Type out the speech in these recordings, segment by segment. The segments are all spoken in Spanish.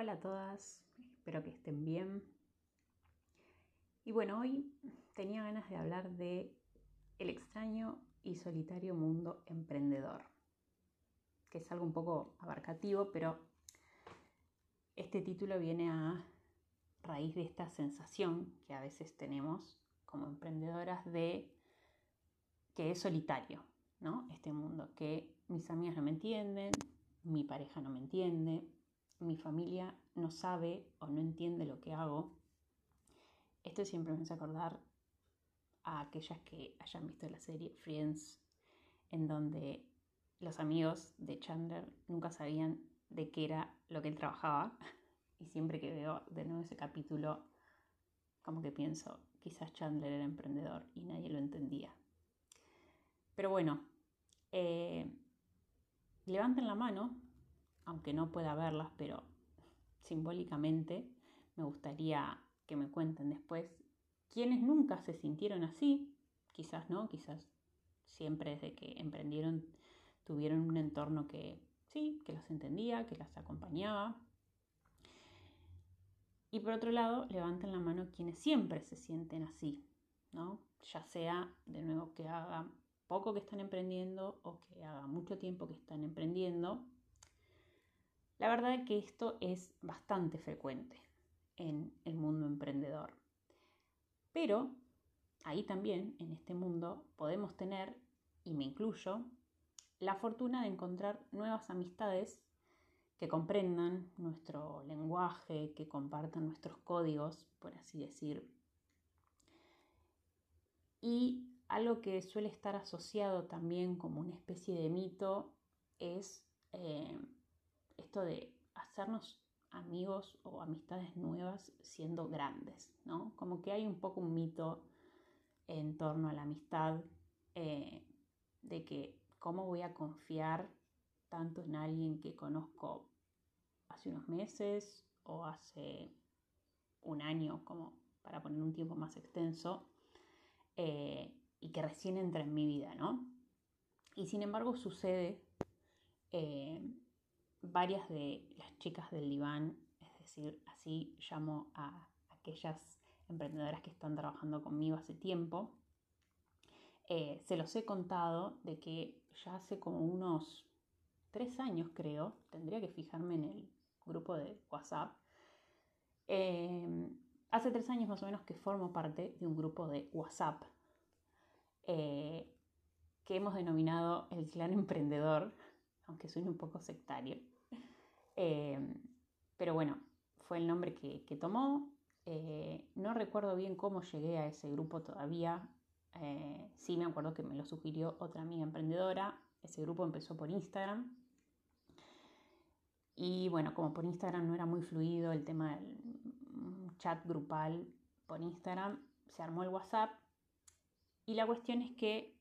Hola a todas, espero que estén bien. Y bueno, hoy tenía ganas de hablar de el extraño y solitario mundo emprendedor, que es algo un poco abarcativo, pero este título viene a raíz de esta sensación que a veces tenemos como emprendedoras de que es solitario, ¿no? Este mundo, que mis amigas no me entienden, mi pareja no me entiende, mi familia no sabe o no entiende lo que hago. Esto siempre me hace acordar a aquellas que hayan visto la serie Friends, en donde los amigos de Chandler nunca sabían de qué era lo que él trabajaba. Y siempre que veo de nuevo ese capítulo, como que pienso, quizás Chandler era emprendedor y nadie lo entendía. Pero bueno, eh, levanten la mano aunque no pueda verlas, pero simbólicamente me gustaría que me cuenten después quienes nunca se sintieron así, quizás no, quizás siempre desde que emprendieron tuvieron un entorno que sí, que las entendía, que las acompañaba. Y por otro lado, levanten la mano quienes siempre se sienten así, ¿no? Ya sea de nuevo que haga poco que están emprendiendo o que haga mucho tiempo que están emprendiendo, la verdad es que esto es bastante frecuente en el mundo emprendedor. Pero ahí también, en este mundo, podemos tener, y me incluyo, la fortuna de encontrar nuevas amistades que comprendan nuestro lenguaje, que compartan nuestros códigos, por así decir. Y algo que suele estar asociado también como una especie de mito es esto de hacernos amigos o amistades nuevas siendo grandes, ¿no? Como que hay un poco un mito en torno a la amistad eh, de que cómo voy a confiar tanto en alguien que conozco hace unos meses o hace un año, como para poner un tiempo más extenso, eh, y que recién entra en mi vida, ¿no? Y sin embargo sucede eh, varias de las chicas del diván, es decir, así llamo a aquellas emprendedoras que están trabajando conmigo hace tiempo, eh, se los he contado de que ya hace como unos tres años creo, tendría que fijarme en el grupo de WhatsApp, eh, hace tres años más o menos que formo parte de un grupo de WhatsApp eh, que hemos denominado el clan emprendedor, aunque suene un poco sectario. Em, pero bueno, fue el nombre que, tomó. Eh, no recuerdo bien cómo llegué a ese grupo todavía. Eh, sí me acuerdo que me lo sugirió otra amiga emprendedora. Ese grupo empezó por Instagram. Y bueno, como por Instagram no era muy fluido el tema del chat grupal por Instagram, se armó el WhatsApp. Y la cuestión es que,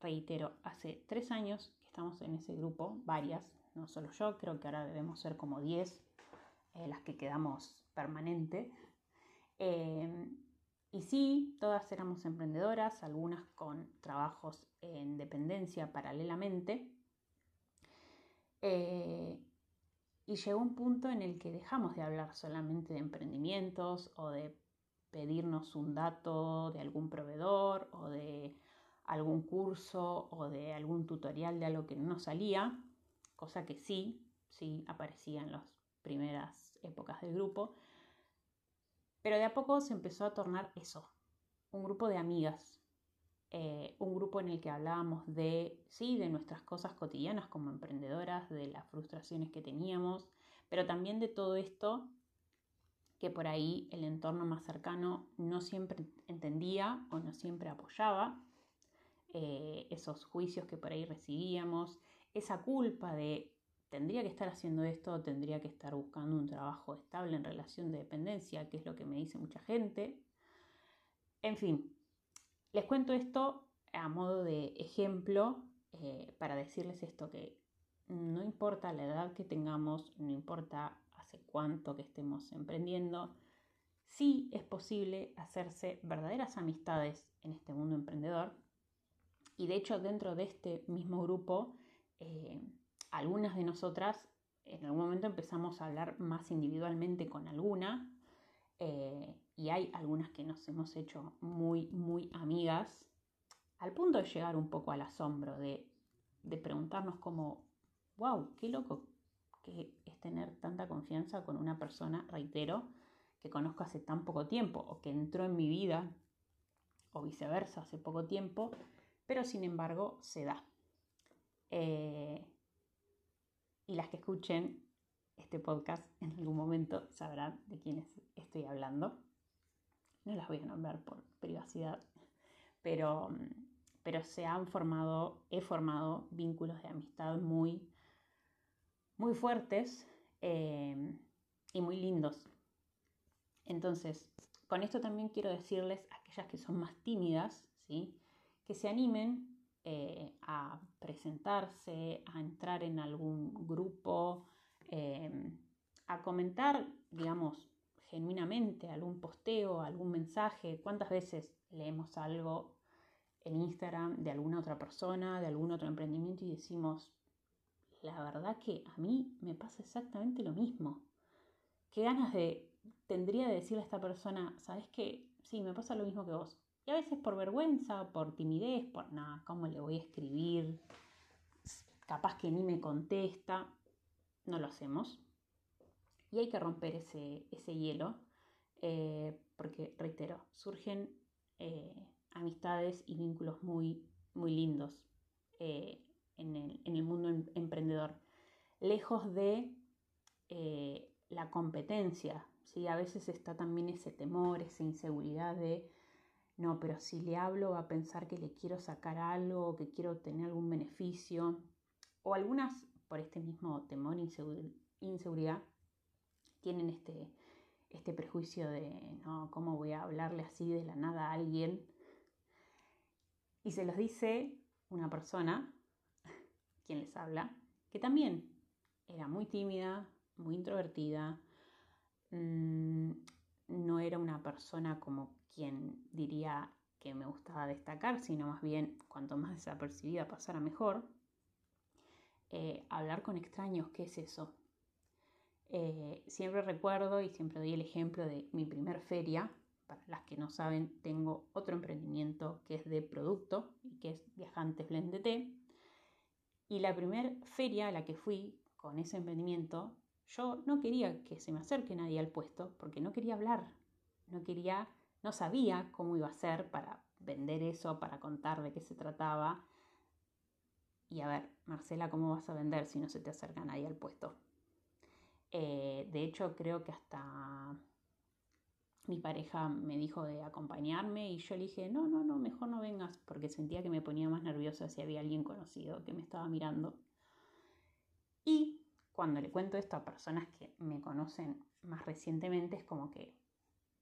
reitero, hace tres años estamos en ese grupo, varias, no solo yo, creo que ahora debemos ser como 10 eh, las que quedamos permanente. Eh, y sí, todas éramos emprendedoras, algunas con trabajos en dependencia paralelamente. Eh, y llegó un punto en el que dejamos de hablar solamente de emprendimientos o de pedirnos un dato de algún proveedor o de algún curso o de algún tutorial de algo que no salía, cosa que sí, sí aparecía en las primeras épocas del grupo. Pero de a poco se empezó a tornar eso, un grupo de amigas, eh, un grupo en el que hablábamos de, sí, de nuestras cosas cotidianas como emprendedoras, de las frustraciones que teníamos, pero también de todo esto que por ahí el entorno más cercano no siempre entendía o no siempre apoyaba, eh, esos juicios que por ahí recibíamos, esa culpa de tendría que estar haciendo esto, tendría que estar buscando un trabajo estable en relación de dependencia, que es lo que me dice mucha gente. En fin, les cuento esto a modo de ejemplo eh, para decirles esto, que no importa la edad que tengamos, no importa hace cuánto que estemos emprendiendo, sí es posible hacerse verdaderas amistades en este mundo emprendedor. Y de hecho dentro de este mismo grupo eh, algunas de nosotras en algún momento empezamos a hablar más individualmente con alguna eh, y hay algunas que nos hemos hecho muy, muy amigas, al punto de llegar un poco al asombro, de, de preguntarnos como, wow, qué loco que es tener tanta confianza con una persona, reitero, que conozco hace tan poco tiempo o que entró en mi vida o viceversa hace poco tiempo, pero sin embargo se da. Eh, y las que escuchen este podcast en algún momento sabrán de quiénes estoy hablando. No las voy a nombrar por privacidad, pero, pero se han formado, he formado vínculos de amistad muy, muy fuertes eh, y muy lindos. Entonces, con esto también quiero decirles a aquellas que son más tímidas, ¿sí? Que se animen eh, a presentarse, a entrar en algún grupo, em, a comentar, digamos, genuinamente algún posteo, algún mensaje. ¿Cuántas veces leemos algo en Instagram de alguna otra persona, de algún otro emprendimiento y decimos, la verdad que a mí me pasa exactamente lo mismo. Qué ganas de tendría de decirle a esta persona, ¿sabes qué? Sí, me pasa lo mismo que vos. A veces por vergüenza, por timidez, por nada, ¿cómo le voy a escribir? Capaz que ni me contesta. No lo hacemos. Y hay que romper ese, ese hielo, eh, porque, reitero, surgen eh, amistades y vínculos muy, muy lindos eh, en, el, mundo em, emprendedor. Lejos de la competencia, ¿sí? A veces está también ese temor, esa inseguridad de, no, pero si le hablo va a pensar que le quiero sacar algo, que quiero obtener algún beneficio. O algunas, por este mismo temor, inseguridad, tienen este, este prejuicio de, no, ¿cómo voy a hablarle así de la nada a alguien? Y se los dice una persona, quien les habla, que también era muy tímida, muy introvertida, Mm, no era una persona como quien diría que me gustaba destacar, sino más bien cuanto más desapercibida pasara mejor. Eh, hablar con extraños, ¿qué es eso? Eh, siempre recuerdo y siempre doy el ejemplo de mi primer feria. Para las que no saben, tengo otro emprendimiento que es de producto y que es Viajantes Blend Y la primera feria a la que fui con ese emprendimiento yo no quería que se me acerque nadie al puesto porque no quería hablar, no quería, no sabía cómo iba a ser para vender eso, para contar de qué se trataba. Y a ver, Marcela, ¿cómo vas a vender si no se te acerca nadie al puesto? Eh, de hecho, creo que hasta mi pareja me dijo de acompañarme y yo le dije, no, no, no, mejor no vengas porque sentía que me ponía más nerviosa si había alguien conocido que me estaba mirando. Y cuando le cuento esto a personas que me conocen más recientemente es como que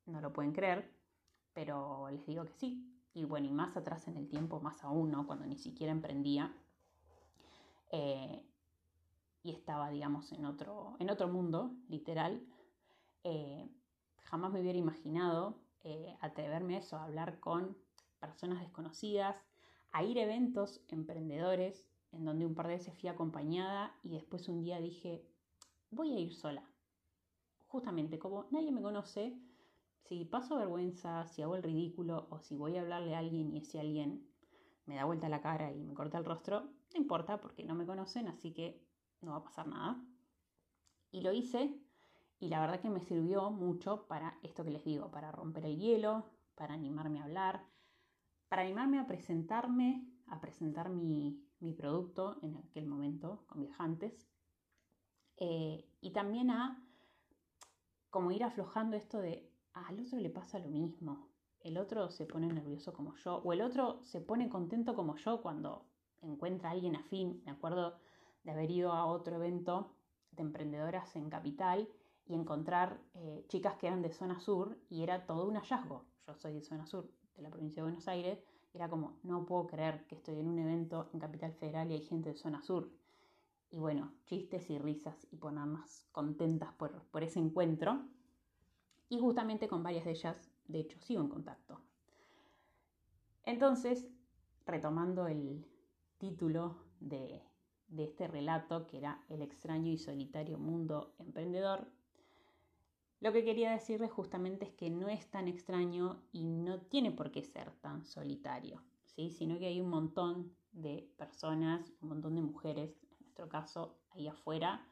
no lo pueden creer, pero les digo que sí. Y bueno, y más atrás en el tiempo, más aún, ¿no? Cuando ni siquiera emprendía eh, y estaba, digamos, en otro, en otro mundo, literal, eh, jamás me hubiera imaginado eh, atreverme a eso, a hablar con personas desconocidas, a ir a eventos emprendedores en donde un par de veces fui acompañada y después un día dije, voy a ir sola. Justamente, como nadie me conoce, si paso vergüenza, si hago el ridículo o si voy a hablarle a alguien y ese alguien me da vuelta la cara y me corta el rostro, no importa porque no me conocen, así que no va a pasar nada. Y lo hice y la verdad que me sirvió mucho para esto que les digo, para romper el hielo, para animarme a hablar, para animarme a presentarme, a presentar mi, mi producto en aquel momento con viajantes. Eh, y también a como ir aflojando esto de al otro le pasa lo mismo, el otro se pone nervioso como yo, o el otro se pone contento como yo cuando encuentra a alguien afín. Me acuerdo de haber ido a otro evento de emprendedoras en Capital y encontrar eh, chicas que eran de zona sur y era todo un hallazgo. Yo soy de zona sur, de la provincia de Buenos Aires, era como, no puedo creer que estoy en un evento en Capital Federal y hay gente de zona sur. Y bueno, chistes y risas y ponernos contentas por, por ese encuentro. Y justamente con varias de ellas, de hecho, sigo en contacto. Entonces, retomando el título de, de este relato que era el extraño y solitario mundo emprendedor, lo que quería decirles justamente es que no es tan extraño y no tiene por qué ser tan solitario, ¿sí? sino que hay un montón de personas, un montón de mujeres, en nuestro caso, ahí afuera,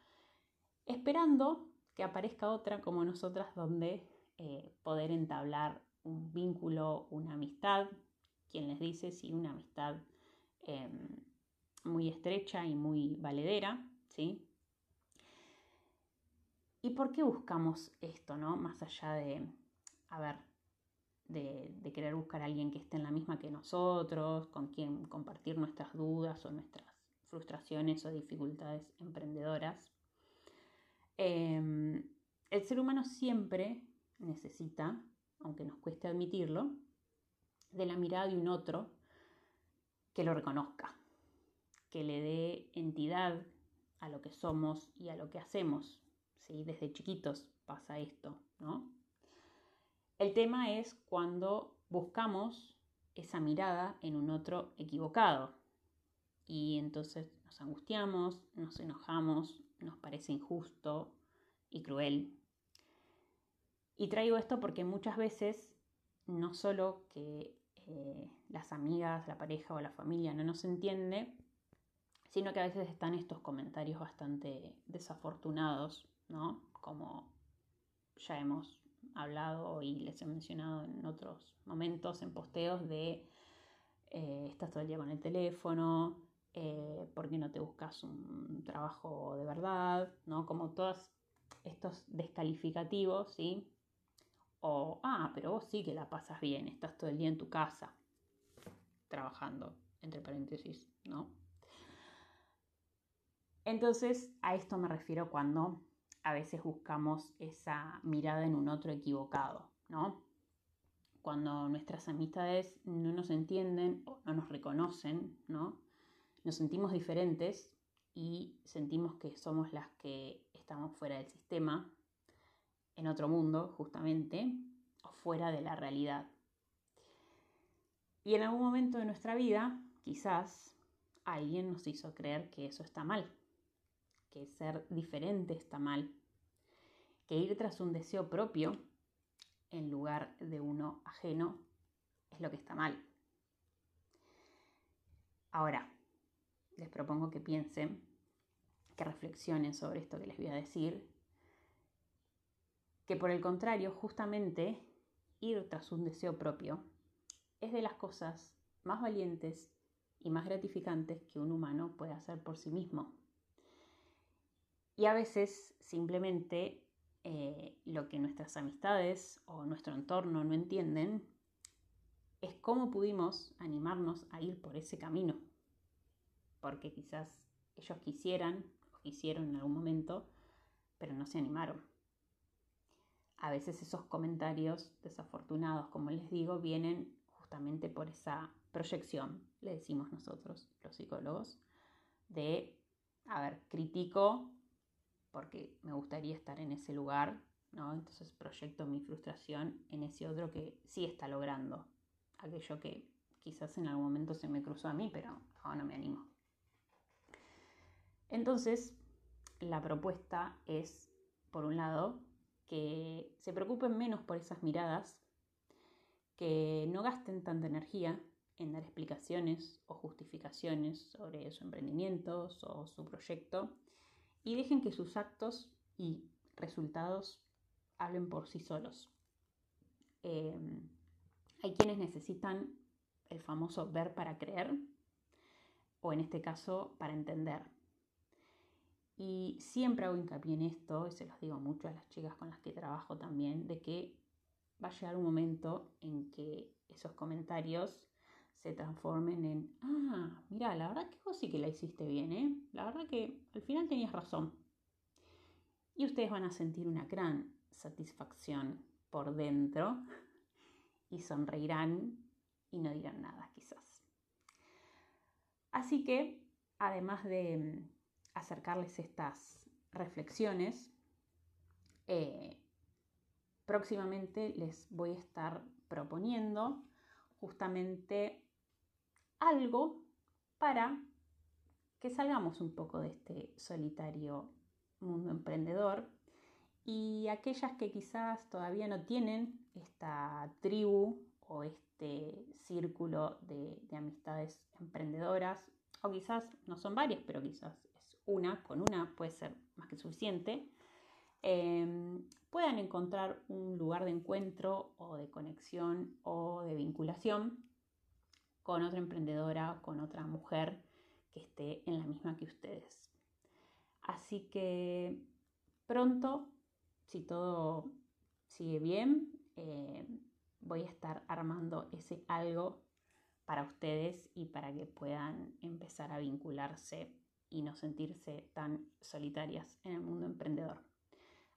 esperando que aparezca otra como nosotras donde eh, poder entablar un vínculo, una amistad, quien les dice si una amistad em, muy estrecha y muy valedera, ¿sí? ¿Y por qué buscamos esto, no? Más allá de, a ver, de, querer buscar a alguien que esté en la misma que nosotros, con quien compartir nuestras dudas o nuestras frustraciones o dificultades emprendedoras. Em, el ser humano siempre necesita, aunque nos cueste admitirlo, de la mirada de un otro que lo reconozca, que le dé entidad a lo que somos y a lo que hacemos. ¿sí? Desde chiquitos pasa esto, ¿no? El tema es cuando buscamos esa mirada en un otro equivocado y entonces nos angustiamos, nos enojamos, nos parece injusto y cruel. Y traigo esto porque muchas veces no solo que eh, las amigas, la pareja o la familia no nos entiende, sino que a veces están estos comentarios bastante desafortunados, ¿no? Como ya hemos hablado y les he mencionado en otros momentos, en posteos de eh, estás todo el día con el teléfono, eh, ¿por qué no te buscas un trabajo de verdad? ¿no? Como todos estos descalificativos, ¿sí? O, ah, pero vos sí que la pasas bien, estás todo el día en tu casa, trabajando, entre paréntesis, ¿no? Entonces, a esto me refiero cuando a veces buscamos esa mirada en un otro equivocado, ¿no? Cuando nuestras amistades no nos entienden o no nos reconocen, ¿no? Nos sentimos diferentes y sentimos que somos las que estamos fuera del sistema, en otro mundo justamente, o fuera de la realidad. Y en algún momento de nuestra vida, quizás, alguien nos hizo creer que eso está mal, que ser diferente está mal, que ir tras un deseo propio en lugar de uno ajeno es lo que está mal. Ahora, les propongo que piensen, que reflexionen sobre esto que les voy a decir, que por el contrario, justamente ir tras un deseo propio es de las cosas más valientes y más gratificantes que un humano puede hacer por sí mismo. Y a veces simplemente eh, lo que nuestras amistades o nuestro entorno no entienden es cómo pudimos animarnos a ir por ese camino porque quizás ellos quisieran o quisieron en algún momento, pero no se animaron. A veces esos comentarios desafortunados, como les digo, vienen justamente por esa proyección, le decimos nosotros, los psicólogos, de, a ver, critico porque me gustaría estar en ese lugar, ¿no? Entonces proyecto mi frustración en ese otro que sí está logrando aquello que quizás en algún momento se me cruzó a mí, pero ahora no me animo. Entonces, la propuesta es, por un lado, que se preocupen menos por esas miradas, que no gasten tanta energía en dar explicaciones o justificaciones sobre su emprendimiento o su proyecto y dejen que sus actos y resultados hablen por sí solos. Em, hay quienes necesitan el famoso ver para creer o en este caso para entender. Y siempre hago hincapié en esto, y se los digo mucho a las chicas con las que trabajo también, de que va a llegar un momento en que esos comentarios se transformen en, ah, mira, la verdad que vos sí que la hiciste bien, ¿eh? La verdad que al final tenías razón. Y ustedes van a sentir una gran satisfacción por dentro y sonreirán y no dirán nada quizás. Así que, además de acercarles estas reflexiones. Eh, próximamente les voy a estar proponiendo justamente algo para que salgamos un poco de este solitario mundo emprendedor y aquellas que quizás todavía no tienen esta tribu o este círculo de, amistades emprendedoras, o quizás no son varias, pero quizás una, con una puede ser más que suficiente, em, puedan encontrar un lugar de encuentro o de conexión o de vinculación con otra emprendedora, con otra mujer que esté en la misma que ustedes. Así que pronto si todo sigue bien, eh, voy a estar armando ese algo para ustedes y para que puedan empezar a vincularse y no sentirse tan solitarias en el mundo emprendedor.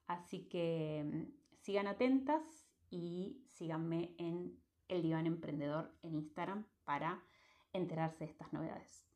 Así que mm, sigan atentas y síganme en el diván emprendedor en Instagram para enterarse de estas novedades.